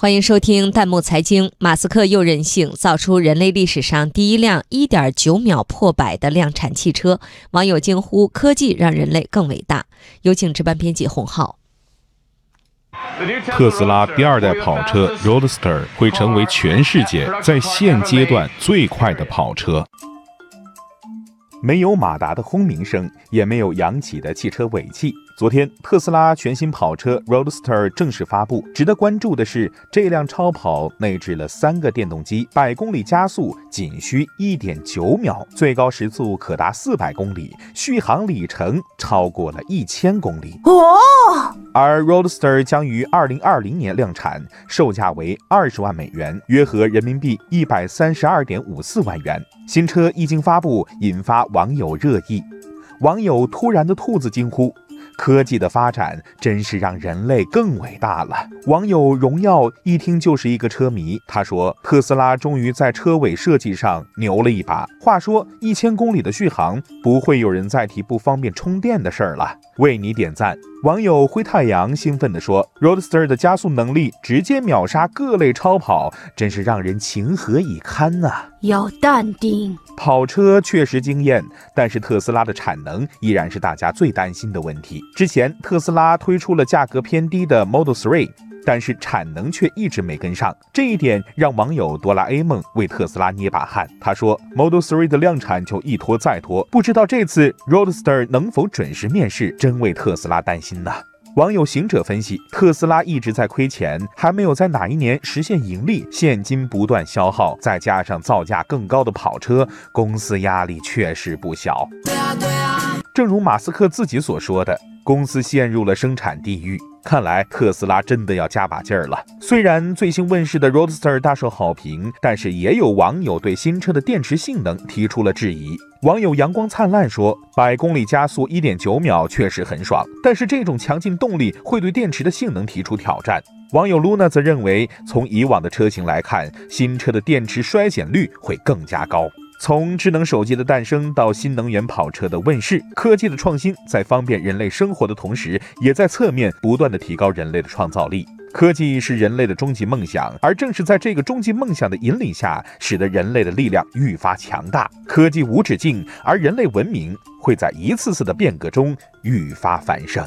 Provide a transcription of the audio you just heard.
欢迎收听弹幕财经。马斯克又任性，造出人类历史上第一辆1.9秒破百的量产汽车，网友惊呼：“科技让人类更伟大。”有请值班编辑洪浩。特斯拉第二代跑车 Roadster 会成为全世界在现阶段最快的跑车。没有马达的轰鸣声，也没有扬起的汽车尾气。昨天，特斯拉全新跑车 Roadster 正式发布。值得关注的是，这辆超跑内置了三个电动机，百公里加速仅需一点九秒，最高时速可达四百公里，续航里程超过了一千公里。哦！而 Roadster 将于二零二零年量产，售价为二十万美元，约合人民币一百三十二点五四万元。新车一经发布，引发网友热议。网友突然的兔子惊呼。科技的发展真是让人类更伟大了。网友荣耀一听就是一个车迷，他说：“特斯拉终于在车尾设计上牛了一把。话说，一千公里的续航，不会有人再提不方便充电的事儿了。”为你点赞。网友灰太阳兴奋地说：“Roadster 的加速能力直接秒杀各类超跑，真是让人情何以堪呐！”要淡定。跑车确实惊艳，但是特斯拉的产能依然是大家最担心的问题。之前特斯拉推出了价格偏低的 Model 3，但是产能却一直没跟上，这一点让网友哆啦 A 梦为特斯拉捏把汗。他说：“Model 3的量产就一拖再拖，不知道这次 Roadster 能否准时面世，真为特斯拉担心呐。”网友行者分析，特斯拉一直在亏钱，还没有在哪一年实现盈利，现金不断消耗，再加上造价更高的跑车，公司压力确实不小。正如马斯克自己所说的，公司陷入了生产地狱。看来特斯拉真的要加把劲儿了。虽然最新问世的 Roadster 大受好评，但是也有网友对新车的电池性能提出了质疑。网友阳光灿烂说：“百公里加速一点九秒确实很爽，但是这种强劲动力会对电池的性能提出挑战。”网友 Luna 则认为，从以往的车型来看，新车的电池衰减率会更加高。从智能手机的诞生到新能源跑车的问世，科技的创新在方便人类生活的同时，也在侧面不断的提高人类的创造力。科技是人类的终极梦想，而正是在这个终极梦想的引领下，使得人类的力量愈发强大。科技无止境，而人类文明会在一次次的变革中愈发繁盛。